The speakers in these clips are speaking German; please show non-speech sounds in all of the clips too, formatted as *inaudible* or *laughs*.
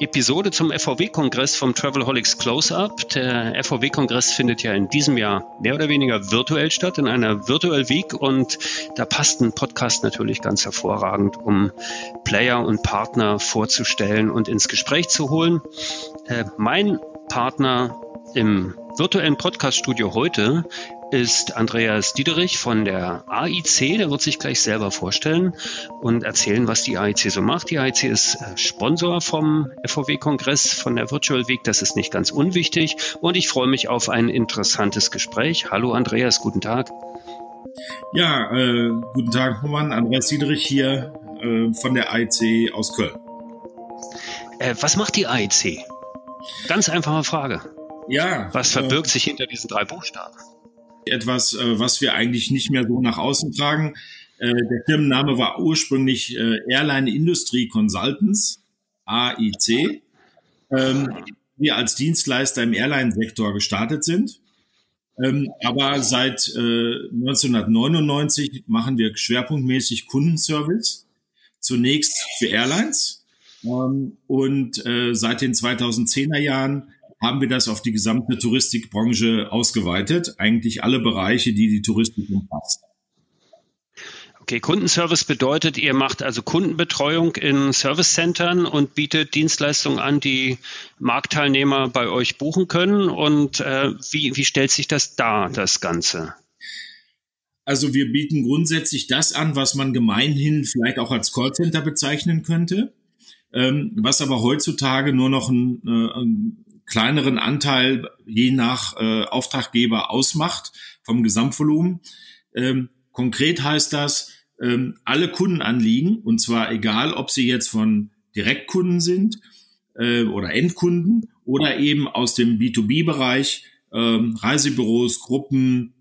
Episode zum FVW-Kongress vom Travelholics Close-Up. Der FVW-Kongress findet ja in diesem Jahr mehr oder weniger virtuell statt, in einer Virtual Week. Und da passt ein Podcast natürlich ganz hervorragend, um Player und Partner vorzustellen und ins Gespräch zu holen. Äh, mein Partner im virtuellen Podcast-Studio heute ist Andreas Diederich von der AIC. Der wird sich gleich selber vorstellen und erzählen, was die AIC so macht. Die AIC ist äh, Sponsor vom FOW-Kongress von der Virtual Week. Das ist nicht ganz unwichtig. Und ich freue mich auf ein interessantes Gespräch. Hallo Andreas, guten Tag. Ja, äh, guten Tag, Roman. Andreas Diederich hier äh, von der AIC aus Köln. Äh, was macht die AIC? Ganz einfache Frage. Ja. Was verbirgt äh, sich hinter diesen drei Buchstaben? Etwas, äh, was wir eigentlich nicht mehr so nach außen tragen. Äh, der Firmenname war ursprünglich äh, Airline Industry Consultants, AIC. Ähm, wir als Dienstleister im Airline-Sektor gestartet sind. Ähm, aber seit 1999 machen wir schwerpunktmäßig Kundenservice. Zunächst für Airlines. Ähm, und seit den 2010er Jahren haben wir das auf die gesamte Touristikbranche ausgeweitet. Eigentlich alle Bereiche, die die Touristik umfasst. Okay, Kundenservice bedeutet, ihr macht also Kundenbetreuung in Servicecentern und bietet Dienstleistungen an, die Marktteilnehmer bei euch buchen können. Und äh, wie, wie stellt sich das dar, das Ganze? Also wir bieten grundsätzlich das an, was man gemeinhin vielleicht auch als Callcenter bezeichnen könnte, ähm, was aber heutzutage nur noch ein, äh, ein kleineren Anteil je nach äh, Auftraggeber ausmacht vom Gesamtvolumen. Ähm, konkret heißt das, ähm, alle Kundenanliegen, und zwar egal, ob sie jetzt von Direktkunden sind äh, oder Endkunden oder eben aus dem B2B-Bereich, äh, Reisebüros, Gruppen,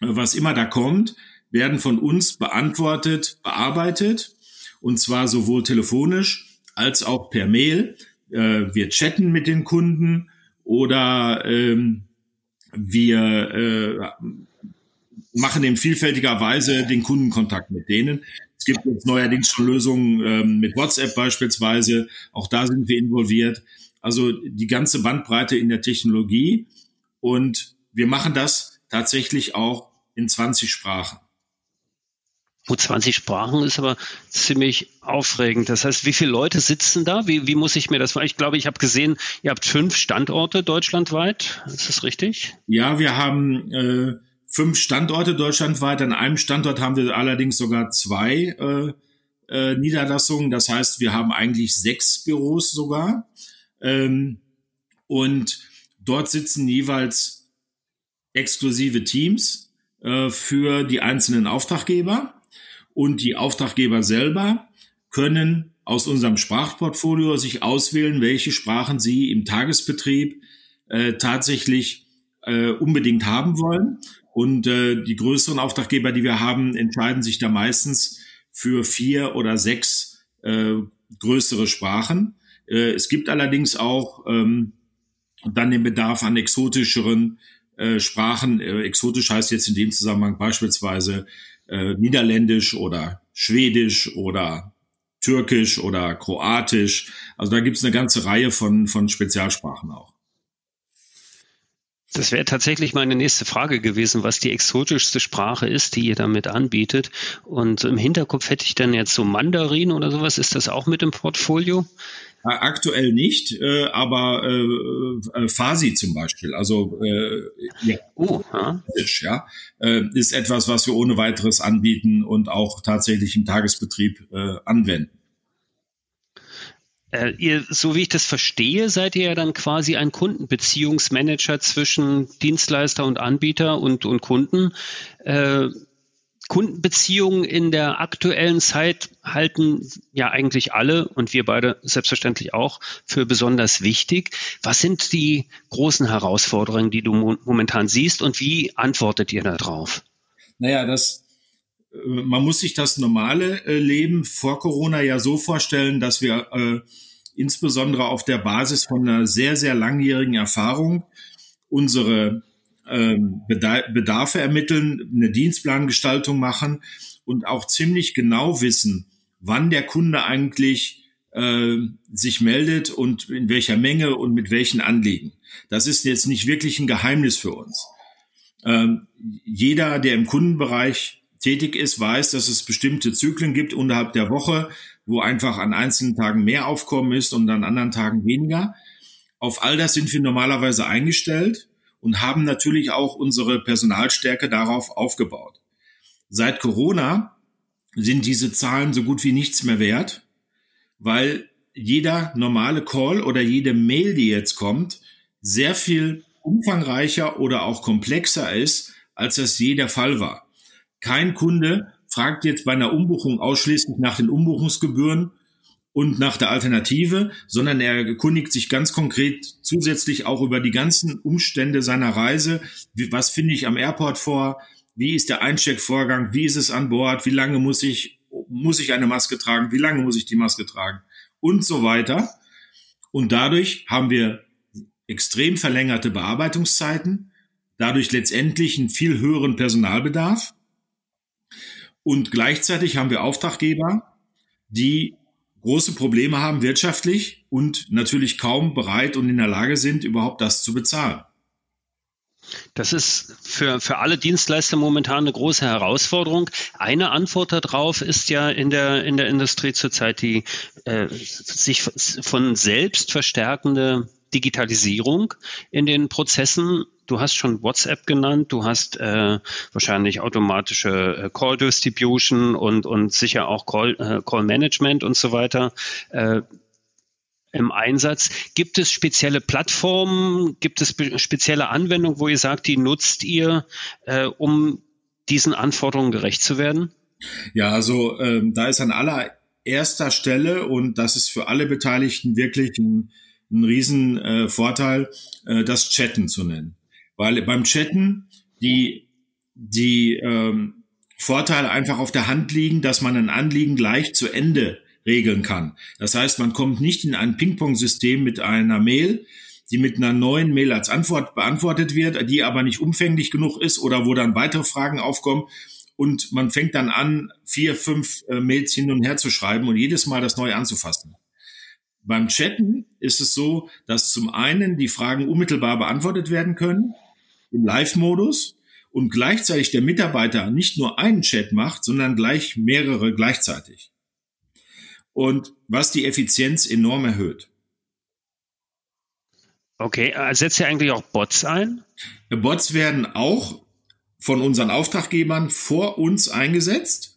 äh, was immer da kommt, werden von uns beantwortet, bearbeitet, und zwar sowohl telefonisch als auch per Mail äh, wir chatten mit den Kunden oder ähm, wir äh, machen in vielfältiger Weise den Kundenkontakt mit denen. Es gibt jetzt neuerdings schon Lösungen ähm, mit WhatsApp beispielsweise. Auch da sind wir involviert. Also die ganze Bandbreite in der Technologie. Und wir machen das tatsächlich auch in 20 Sprachen. Gut, 20 Sprachen ist aber ziemlich aufregend. Das heißt, wie viele Leute sitzen da? Wie, wie muss ich mir das Ich glaube, ich habe gesehen, ihr habt fünf Standorte deutschlandweit. Ist das richtig? Ja, wir haben äh, fünf Standorte deutschlandweit. An einem Standort haben wir allerdings sogar zwei äh, äh, Niederlassungen. Das heißt, wir haben eigentlich sechs Büros sogar. Ähm, und dort sitzen jeweils exklusive Teams äh, für die einzelnen Auftraggeber und die Auftraggeber selber können aus unserem Sprachportfolio sich auswählen, welche Sprachen sie im Tagesbetrieb äh, tatsächlich äh, unbedingt haben wollen. Und äh, die größeren Auftraggeber, die wir haben, entscheiden sich da meistens für vier oder sechs äh, größere Sprachen. Äh, es gibt allerdings auch ähm, dann den Bedarf an exotischeren äh, Sprachen. Äh, exotisch heißt jetzt in dem Zusammenhang beispielsweise äh, Niederländisch oder Schwedisch oder Türkisch oder Kroatisch. Also da gibt es eine ganze Reihe von, von Spezialsprachen auch. Das wäre tatsächlich meine nächste Frage gewesen, was die exotischste Sprache ist, die ihr damit anbietet. Und im Hinterkopf hätte ich dann jetzt so Mandarin oder sowas. Ist das auch mit im Portfolio? Aktuell nicht, äh, aber äh, äh, Fasi zum Beispiel, also äh, ja, oh, ja, äh, ist etwas, was wir ohne weiteres anbieten und auch tatsächlich im Tagesbetrieb äh, anwenden. Äh, ihr, so wie ich das verstehe, seid ihr ja dann quasi ein Kundenbeziehungsmanager zwischen Dienstleister und Anbieter und, und Kunden. Äh, Kundenbeziehungen in der aktuellen Zeit halten ja eigentlich alle und wir beide selbstverständlich auch für besonders wichtig. Was sind die großen Herausforderungen, die du momentan siehst und wie antwortet ihr darauf? Naja, das äh, man muss sich das normale äh, Leben vor Corona ja so vorstellen, dass wir äh, insbesondere auf der Basis von einer sehr, sehr langjährigen Erfahrung unsere ähm, Bedarfe ermitteln, eine Dienstplangestaltung machen und auch ziemlich genau wissen, wann der Kunde eigentlich äh, sich meldet und in welcher Menge und mit welchen Anliegen. Das ist jetzt nicht wirklich ein Geheimnis für uns. Ähm, jeder, der im Kundenbereich tätig ist, weiß, dass es bestimmte Zyklen gibt unterhalb der Woche, wo einfach an einzelnen Tagen mehr Aufkommen ist und an anderen Tagen weniger. Auf all das sind wir normalerweise eingestellt und haben natürlich auch unsere Personalstärke darauf aufgebaut. Seit Corona sind diese Zahlen so gut wie nichts mehr wert, weil jeder normale Call oder jede Mail, die jetzt kommt, sehr viel umfangreicher oder auch komplexer ist, als das je der Fall war. Kein Kunde fragt jetzt bei einer Umbuchung ausschließlich nach den Umbuchungsgebühren und nach der Alternative, sondern er erkundigt sich ganz konkret zusätzlich auch über die ganzen Umstände seiner Reise. Was finde ich am Airport vor? Wie ist der Eincheckvorgang? Wie ist es an Bord? Wie lange muss ich, muss ich eine Maske tragen? Wie lange muss ich die Maske tragen? Und so weiter. Und dadurch haben wir extrem verlängerte Bearbeitungszeiten, dadurch letztendlich einen viel höheren Personalbedarf und gleichzeitig haben wir Auftraggeber, die große Probleme haben wirtschaftlich und natürlich kaum bereit und in der Lage sind, überhaupt das zu bezahlen. Das ist für, für alle Dienstleister momentan eine große Herausforderung. Eine Antwort darauf ist ja in der, in der Industrie zurzeit die äh, sich von selbst verstärkende Digitalisierung in den Prozessen. Du hast schon WhatsApp genannt, du hast äh, wahrscheinlich automatische äh, Call Distribution und, und sicher auch Call, äh, Call Management und so weiter. Äh, im Einsatz. Gibt es spezielle Plattformen, gibt es spezielle Anwendungen, wo ihr sagt, die nutzt ihr, äh, um diesen Anforderungen gerecht zu werden? Ja, also ähm, da ist an allererster Stelle und das ist für alle Beteiligten wirklich ein ein riesen äh, Vorteil, äh, das Chatten zu nennen. Weil beim Chatten die, die ähm, Vorteile einfach auf der Hand liegen, dass man ein Anliegen gleich zu Ende regeln kann. Das heißt, man kommt nicht in ein Ping-Pong-System mit einer Mail, die mit einer neuen Mail als Antwort beantwortet wird, die aber nicht umfänglich genug ist oder wo dann weitere Fragen aufkommen und man fängt dann an, vier, fünf äh, Mails hin und her zu schreiben und jedes Mal das neu anzufassen. Beim Chatten ist es so, dass zum einen die Fragen unmittelbar beantwortet werden können im Live-Modus und gleichzeitig der Mitarbeiter nicht nur einen Chat macht, sondern gleich mehrere gleichzeitig. Und was die Effizienz enorm erhöht. Okay, äh, setzt ihr eigentlich auch Bots ein? Bots werden auch von unseren Auftraggebern vor uns eingesetzt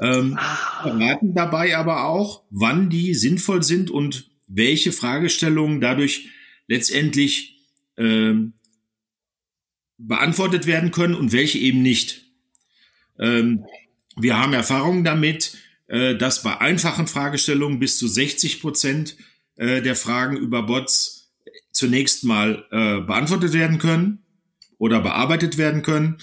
ähm, ah. verraten dabei aber auch, wann die sinnvoll sind und welche Fragestellungen dadurch letztendlich ähm, beantwortet werden können und welche eben nicht. Ähm, wir haben Erfahrungen damit, äh, dass bei einfachen Fragestellungen bis zu 60 Prozent äh, der Fragen über Bots zunächst mal äh, beantwortet werden können oder bearbeitet werden können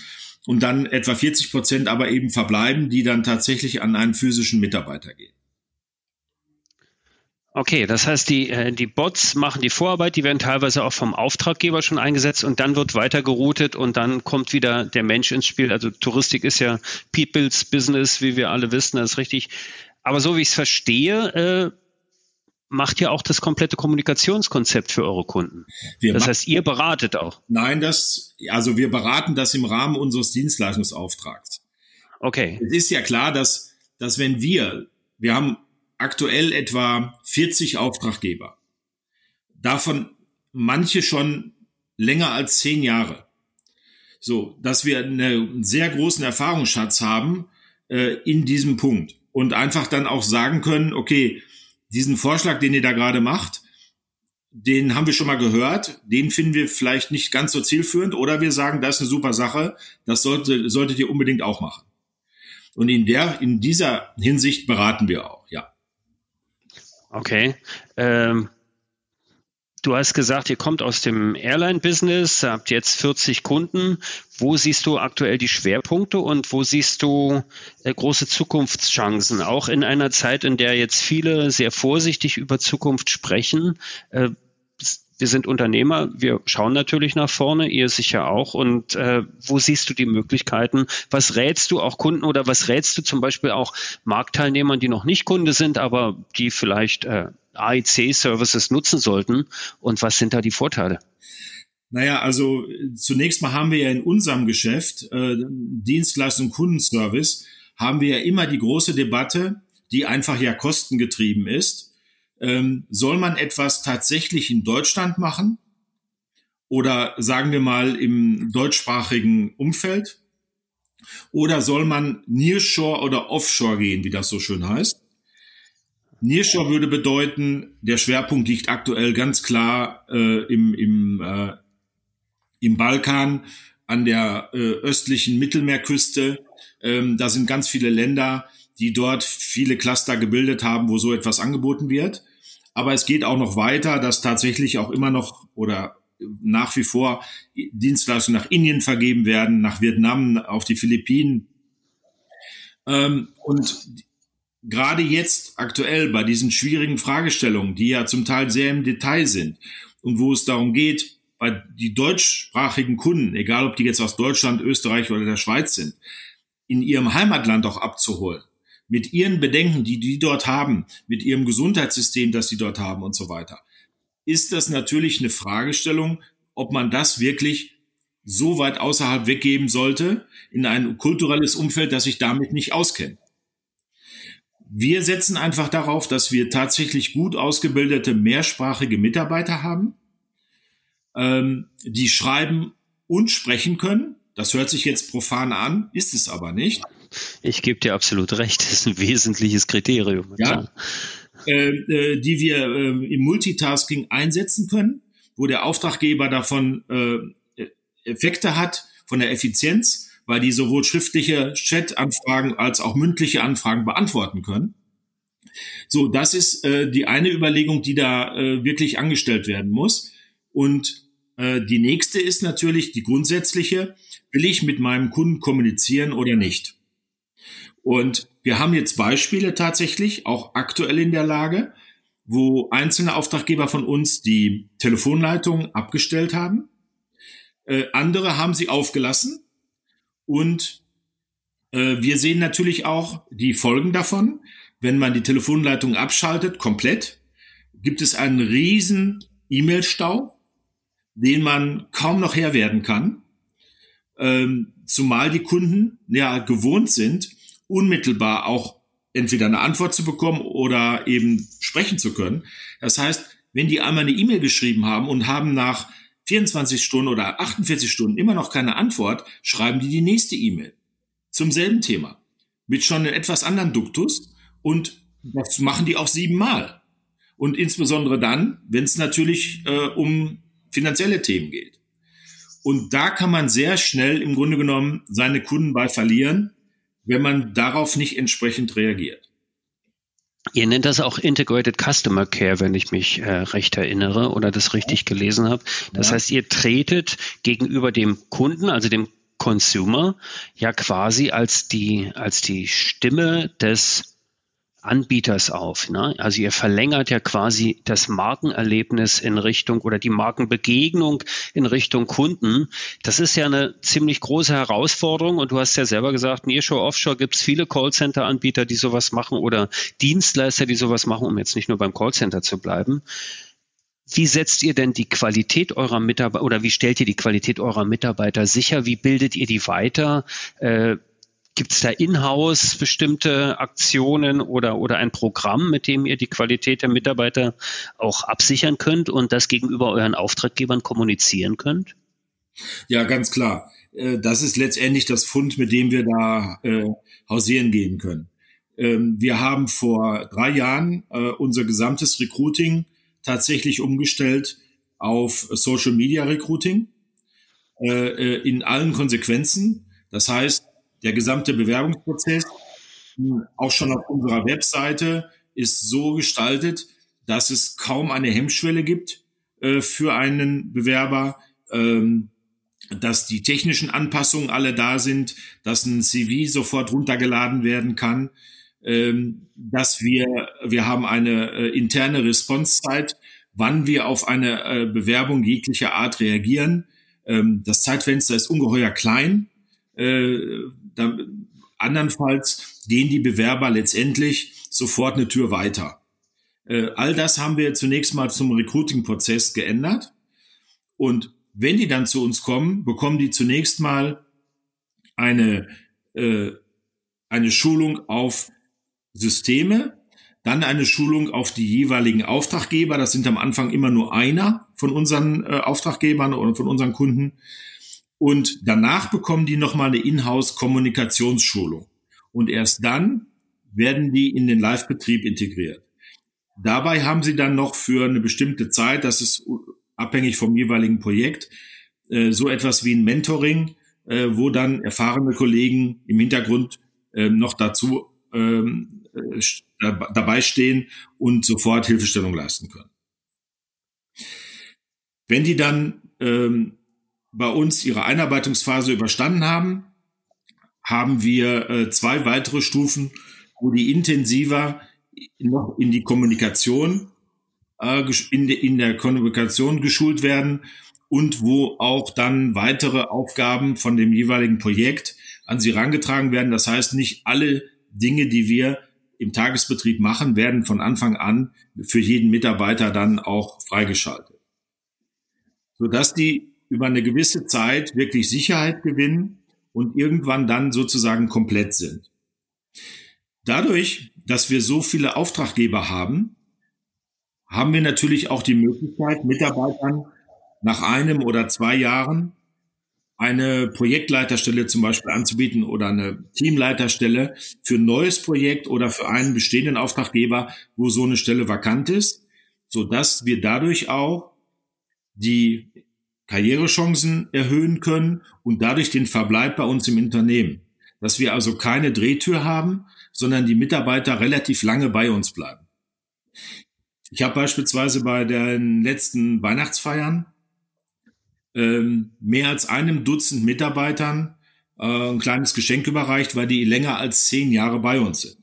und dann etwa 40 Prozent aber eben verbleiben, die dann tatsächlich an einen physischen Mitarbeiter gehen. Okay, das heißt, die, äh, die Bots machen die Vorarbeit, die werden teilweise auch vom Auftraggeber schon eingesetzt und dann wird weiter geroutet und dann kommt wieder der Mensch ins Spiel. Also Touristik ist ja People's Business, wie wir alle wissen, das ist richtig. Aber so wie ich es verstehe, äh, macht ja auch das komplette Kommunikationskonzept für eure Kunden. Wir das heißt, ihr beratet auch. Nein, das, also wir beraten das im Rahmen unseres Dienstleistungsauftrags. Okay. Es ist ja klar, dass, dass wenn wir, wir haben aktuell etwa 40 Auftraggeber, davon manche schon länger als zehn Jahre. So, dass wir einen sehr großen Erfahrungsschatz haben äh, in diesem Punkt und einfach dann auch sagen können, okay, diesen Vorschlag, den ihr da gerade macht, den haben wir schon mal gehört, den finden wir vielleicht nicht ganz so zielführend oder wir sagen, das ist eine super Sache, das sollte, solltet ihr unbedingt auch machen. Und in der, in dieser Hinsicht beraten wir auch, ja. Okay. Ähm, Du hast gesagt, ihr kommt aus dem Airline-Business, habt jetzt 40 Kunden. Wo siehst du aktuell die Schwerpunkte und wo siehst du äh, große Zukunftschancen? Auch in einer Zeit, in der jetzt viele sehr vorsichtig über Zukunft sprechen. Wir sind Unternehmer, wir schauen natürlich nach vorne, ihr sicher auch. Und äh, wo siehst du die Möglichkeiten? Was rätst du auch Kunden oder was rätst du zum Beispiel auch Marktteilnehmern, die noch nicht Kunde sind, aber die vielleicht äh, AIC-Services nutzen sollten? Und was sind da die Vorteile? Naja, also zunächst mal haben wir ja in unserem Geschäft äh, Dienstleistung Kundenservice, haben wir ja immer die große Debatte, die einfach ja kostengetrieben ist ähm, soll man etwas tatsächlich in Deutschland machen oder sagen wir mal im deutschsprachigen Umfeld? Oder soll man Nearshore oder Offshore gehen, wie das so schön heißt? Nearshore würde bedeuten, der Schwerpunkt liegt aktuell ganz klar äh, im, im, äh, im Balkan, an der äh, östlichen Mittelmeerküste. Ähm, da sind ganz viele Länder, die dort viele Cluster gebildet haben, wo so etwas angeboten wird. Aber es geht auch noch weiter, dass tatsächlich auch immer noch oder nach wie vor Dienstleistungen nach Indien vergeben werden, nach Vietnam, auf die Philippinen. Ähm, und gerade jetzt aktuell bei diesen schwierigen Fragestellungen, die ja zum Teil sehr im Detail sind und wo es darum geht, bei die deutschsprachigen Kunden, egal ob die jetzt aus Deutschland, Österreich oder der Schweiz sind, in ihrem Heimatland auch abzuholen mit ihren Bedenken, die die dort haben, mit ihrem Gesundheitssystem, das sie dort haben und so weiter, ist das natürlich eine Fragestellung, ob man das wirklich so weit außerhalb weggeben sollte in ein kulturelles Umfeld, das sich damit nicht auskennt. Wir setzen einfach darauf, dass wir tatsächlich gut ausgebildete mehrsprachige Mitarbeiter haben, ähm, die schreiben und sprechen können. Das hört sich jetzt profan an, ist es aber nicht. Ich gebe dir absolut recht, das ist ein wesentliches Kriterium. Ja, äh, äh, die wir äh, im Multitasking einsetzen können, wo der Auftraggeber davon äh, Effekte hat, von der Effizienz, weil die sowohl schriftliche Chat-Anfragen als auch mündliche Anfragen beantworten können. So, das ist äh, die eine Überlegung, die da äh, wirklich angestellt werden muss. Und äh, die nächste ist natürlich die grundsätzliche, will ich mit meinem Kunden kommunizieren oder nicht? Und wir haben jetzt Beispiele tatsächlich, auch aktuell in der Lage, wo einzelne Auftraggeber von uns die Telefonleitung abgestellt haben. Äh, andere haben sie aufgelassen. Und äh, wir sehen natürlich auch die Folgen davon. Wenn man die Telefonleitung abschaltet, komplett, gibt es einen riesen E-Mail-Stau, den man kaum noch Herr werden kann. Ähm, zumal die Kunden ja gewohnt sind, unmittelbar auch entweder eine Antwort zu bekommen oder eben sprechen zu können. Das heißt, wenn die einmal eine E-Mail geschrieben haben und haben nach 24 Stunden oder 48 Stunden immer noch keine Antwort, schreiben die die nächste E-Mail zum selben Thema mit schon einem etwas anderen Duktus und das machen die auch siebenmal. Und insbesondere dann, wenn es natürlich äh, um finanzielle Themen geht. Und da kann man sehr schnell im Grunde genommen seine Kunden bei verlieren, wenn man darauf nicht entsprechend reagiert. Ihr nennt das auch Integrated Customer Care, wenn ich mich äh, recht erinnere oder das richtig gelesen habe. Das ja. heißt, ihr tretet gegenüber dem Kunden, also dem Consumer, ja quasi als die, als die Stimme des Anbieters auf. Ne? Also ihr verlängert ja quasi das Markenerlebnis in Richtung oder die Markenbegegnung in Richtung Kunden. Das ist ja eine ziemlich große Herausforderung und du hast ja selber gesagt, Nearshore, Offshore gibt es viele Callcenter-Anbieter, die sowas machen oder Dienstleister, die sowas machen, um jetzt nicht nur beim Callcenter zu bleiben. Wie setzt ihr denn die Qualität eurer Mitarbeiter oder wie stellt ihr die Qualität eurer Mitarbeiter sicher? Wie bildet ihr die weiter? Äh, Gibt es da in-house bestimmte Aktionen oder, oder ein Programm, mit dem ihr die Qualität der Mitarbeiter auch absichern könnt und das gegenüber euren Auftraggebern kommunizieren könnt? Ja, ganz klar. Äh, das ist letztendlich das Fund, mit dem wir da äh, hausieren gehen können. Ähm, wir haben vor drei Jahren äh, unser gesamtes Recruiting tatsächlich umgestellt auf Social Media Recruiting äh, äh in allen Konsequenzen. Das heißt, der gesamte Bewerbungsprozess, auch schon auf unserer Webseite, ist so gestaltet, dass es kaum eine Hemmschwelle gibt, äh, für einen Bewerber, ähm, dass die technischen Anpassungen alle da sind, dass ein CV sofort runtergeladen werden kann, ähm, dass wir, wir haben eine äh, interne Responsezeit, wann wir auf eine äh, Bewerbung jeglicher Art reagieren. Ähm, das Zeitfenster ist ungeheuer klein. Da, andernfalls gehen die Bewerber letztendlich sofort eine Tür weiter. Äh, all das haben wir zunächst mal zum Recruiting-Prozess geändert. Und wenn die dann zu uns kommen, bekommen die zunächst mal eine, äh, eine Schulung auf Systeme, dann eine Schulung auf die jeweiligen Auftraggeber. Das sind am Anfang immer nur einer von unseren äh, Auftraggebern oder von unseren Kunden. Und danach bekommen die nochmal eine Inhouse-Kommunikationsschulung. Und erst dann werden die in den Live-Betrieb integriert. Dabei haben sie dann noch für eine bestimmte Zeit, das ist abhängig vom jeweiligen Projekt, äh, so etwas wie ein Mentoring, äh, wo dann erfahrene Kollegen im Hintergrund äh, noch dazu ähm, dabei stehen und sofort Hilfestellung leisten können. Wenn die dann ähm, bei uns ihre Einarbeitungsphase überstanden haben, haben wir zwei weitere Stufen, wo die intensiver noch in die Kommunikation äh, in der Kommunikation geschult werden und wo auch dann weitere Aufgaben von dem jeweiligen Projekt an sie herangetragen werden. Das heißt, nicht alle Dinge, die wir im Tagesbetrieb machen, werden von Anfang an für jeden Mitarbeiter dann auch freigeschaltet. Sodass die über eine gewisse Zeit wirklich Sicherheit gewinnen und irgendwann dann sozusagen komplett sind. Dadurch, dass wir so viele Auftraggeber haben, haben wir natürlich auch die Möglichkeit, Mitarbeitern nach einem oder zwei Jahren eine Projektleiterstelle zum Beispiel anzubieten oder eine Teamleiterstelle für ein neues Projekt oder für einen bestehenden Auftraggeber, wo so eine Stelle vakant ist, so dass wir dadurch auch die Karrierechancen erhöhen können und dadurch den Verbleib bei uns im Unternehmen. Dass wir also keine Drehtür haben, sondern die Mitarbeiter relativ lange bei uns bleiben. Ich habe beispielsweise bei den letzten Weihnachtsfeiern ähm, mehr als einem Dutzend Mitarbeitern äh, ein kleines Geschenk überreicht, weil die länger als zehn Jahre bei uns sind.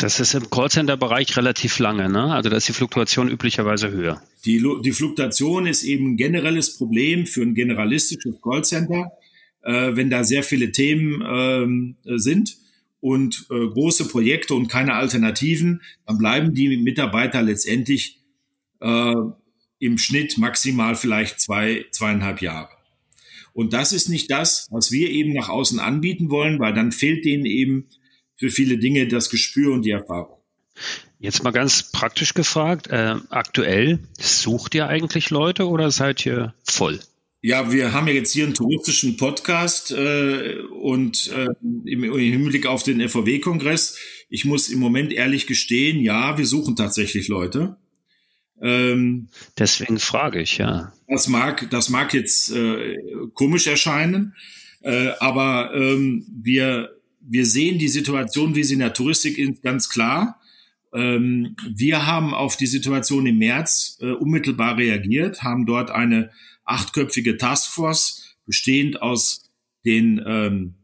Das ist im Callcenter-Bereich relativ lange, ne? Also da ist die Fluktuation üblicherweise höher. Die, die Fluktuation ist eben ein generelles Problem für ein generalistisches Callcenter, äh, wenn da sehr viele Themen ähm, sind und äh, große Projekte und keine Alternativen, dann bleiben die Mitarbeiter letztendlich äh, im Schnitt maximal vielleicht zwei, zweieinhalb Jahre. Und das ist nicht das, was wir eben nach außen anbieten wollen, weil dann fehlt denen eben für viele Dinge das Gespür und die Erfahrung. Jetzt mal ganz praktisch gefragt, äh, aktuell sucht ihr eigentlich Leute oder seid ihr voll? Ja, wir haben ja jetzt hier einen touristischen Podcast äh, und äh, im, im Hinblick auf den FVW-Kongress. Ich muss im Moment ehrlich gestehen, ja, wir suchen tatsächlich Leute. Ähm, Deswegen frage ich, ja. Das mag, das mag jetzt äh, komisch erscheinen, äh, aber ähm, wir, wir sehen die Situation, wie sie in der Touristik ist, ganz klar. Ähm, wir haben auf die Situation im März äh, unmittelbar reagiert, haben dort eine achtköpfige Taskforce, bestehend aus den ähm,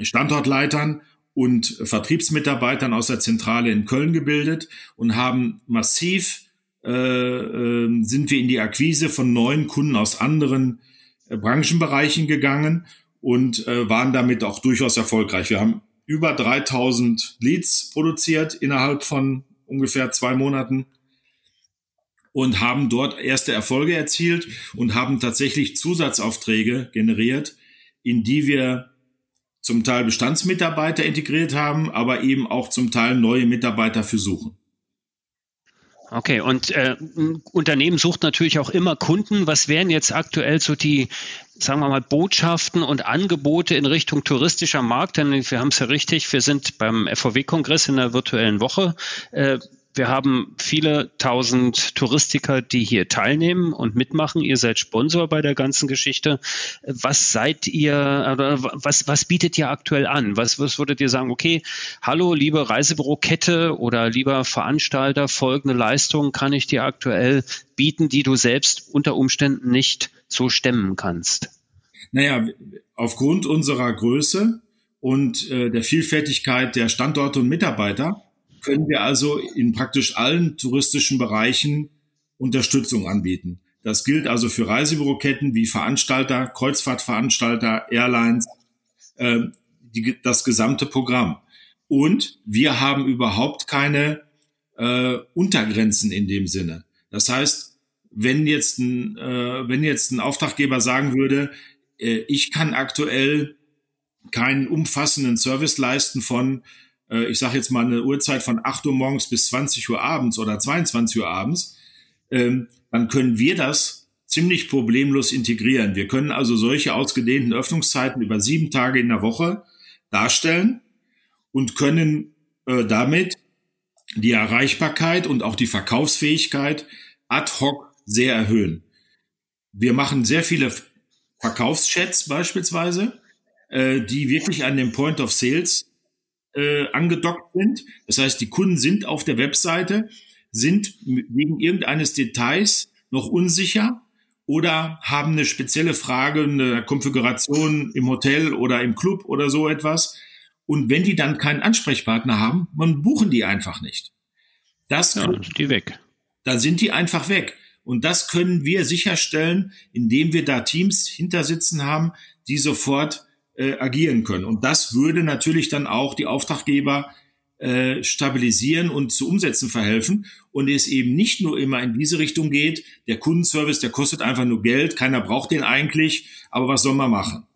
Standortleitern und Vertriebsmitarbeitern aus der Zentrale in Köln gebildet und haben massiv äh, äh, sind wir in die Akquise von neuen Kunden aus anderen äh, Branchenbereichen gegangen und äh, waren damit auch durchaus erfolgreich. Wir haben über 3000 Leads produziert innerhalb von ungefähr zwei Monaten und haben dort erste Erfolge erzielt und haben tatsächlich Zusatzaufträge generiert, in die wir zum Teil Bestandsmitarbeiter integriert haben, aber eben auch zum Teil neue Mitarbeiter für suchen. Okay, und äh, ein Unternehmen sucht natürlich auch immer Kunden. Was wären jetzt aktuell so die, sagen wir mal, Botschaften und Angebote in Richtung touristischer Markt? Denn wir haben es ja richtig, wir sind beim FVW-Kongress in der virtuellen Woche. Äh, wir haben viele tausend Touristiker, die hier teilnehmen und mitmachen. Ihr seid Sponsor bei der ganzen Geschichte. Was seid ihr, oder was, was bietet ihr aktuell an? Was, was würdet ihr sagen, okay, hallo, liebe Reisebürokette oder lieber Veranstalter, folgende Leistung kann ich dir aktuell bieten, die du selbst unter Umständen nicht so stemmen kannst? Naja, aufgrund unserer Größe und äh, der Vielfältigkeit der Standorte und Mitarbeiter können wir also in praktisch allen touristischen Bereichen Unterstützung anbieten. Das gilt also für Reisebüroketten wie Veranstalter, Kreuzfahrtveranstalter, Airlines, äh, die, das gesamte Programm. Und wir haben überhaupt keine äh, Untergrenzen in dem Sinne. Das heißt, wenn jetzt ein, äh, wenn jetzt ein Auftraggeber sagen würde, äh, ich kann aktuell keinen umfassenden Service leisten von äh, ich sage jetzt mal eine Uhrzeit von 8 Uhr morgens bis 20 Uhr abends oder 22 Uhr abends, ähm, dann können wir das ziemlich problemlos integrieren. Wir können also solche ausgedehnten Öffnungszeiten über sieben Tage in der Woche darstellen und können äh, damit die Erreichbarkeit und auch die Verkaufsfähigkeit ad hoc sehr erhöhen. Wir machen sehr viele Verkaufschats beispielsweise, äh, die wirklich an dem Point of Sales äh, angedockt sind. Das heißt, die Kunden sind auf der Webseite, sind wegen irgendeines Details noch unsicher oder haben eine spezielle Frage, eine Konfiguration im Hotel oder im Club oder so etwas. Und wenn die dann keinen Ansprechpartner haben, man buchen die einfach nicht. Das ja, dann sind die weg. Dann sind die einfach weg. Und das können wir sicherstellen, indem wir da Teams hintersitzen haben, die sofort äh, agieren können. Und das würde natürlich dann auch die Auftraggeber äh, stabilisieren und zu Umsetzen verhelfen und es eben nicht nur immer in diese Richtung geht, der Kundenservice, der kostet einfach nur Geld, keiner braucht den eigentlich, aber was soll man machen?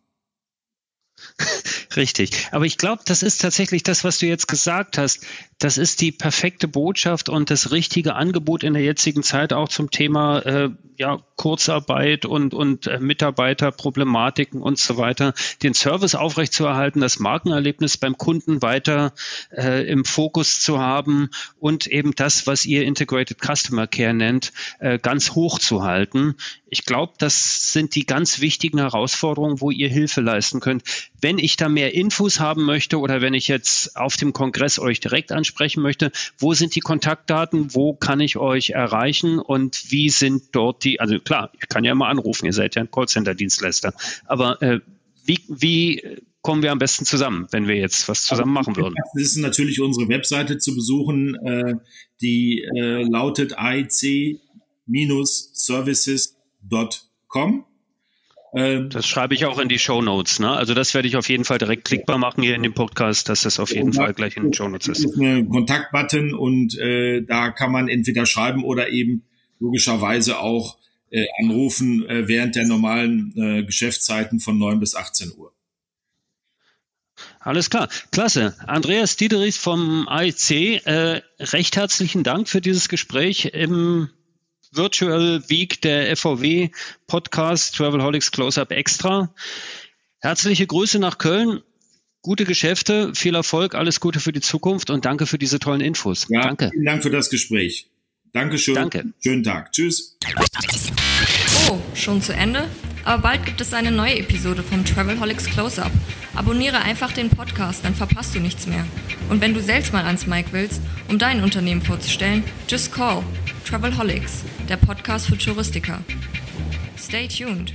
*laughs* Richtig. Aber ich glaube, das ist tatsächlich das, was du jetzt gesagt hast. Das ist die perfekte Botschaft und das richtige Angebot in der jetzigen Zeit auch zum Thema äh, ja, Kurzarbeit und, und äh, Mitarbeiterproblematiken und so weiter, den Service aufrechtzuerhalten, das Markenerlebnis beim Kunden weiter äh, im Fokus zu haben und eben das, was ihr Integrated Customer Care nennt, äh, ganz hoch zu halten. Ich glaube, das sind die ganz wichtigen Herausforderungen, wo ihr Hilfe leisten könnt. Wenn ich da mehr Infos haben möchte oder wenn ich jetzt auf dem Kongress euch direkt ansprechen möchte, wo sind die Kontaktdaten, wo kann ich euch erreichen und wie sind dort die, also klar, ich kann ja mal anrufen, ihr seid ja ein Callcenter-Dienstleister, aber äh, wie, wie kommen wir am besten zusammen, wenn wir jetzt was zusammen also, machen würden? Das ist natürlich unsere Webseite zu besuchen, äh, die äh, lautet aic-services.com. Ähm, das schreibe ich auch in die Show Notes. Ne? Also das werde ich auf jeden Fall direkt klickbar machen hier in dem Podcast, dass das auf jeden Fall gleich in den Show Notes ist. Das ist ein Kontaktbutton und äh, da kann man entweder schreiben oder eben logischerweise auch äh, anrufen äh, während der normalen äh, Geschäftszeiten von 9 bis 18 Uhr. Alles klar, klasse. Andreas Diederich vom AIC, äh, recht herzlichen Dank für dieses Gespräch im Virtual Week der FVW Podcast Travelholics Close-Up Extra. Herzliche Grüße nach Köln. Gute Geschäfte, viel Erfolg, alles Gute für die Zukunft und danke für diese tollen Infos. Ja, danke. Vielen Dank für das Gespräch. Dankeschön. Danke. Schönen Tag. Tschüss. Oh, schon zu Ende? Aber bald gibt es eine neue Episode vom Travelholics Close-Up. Abonniere einfach den Podcast, dann verpasst du nichts mehr. Und wenn du selbst mal ans Mic willst, um dein Unternehmen vorzustellen, just call Travelholics, der Podcast für Touristiker. Stay tuned.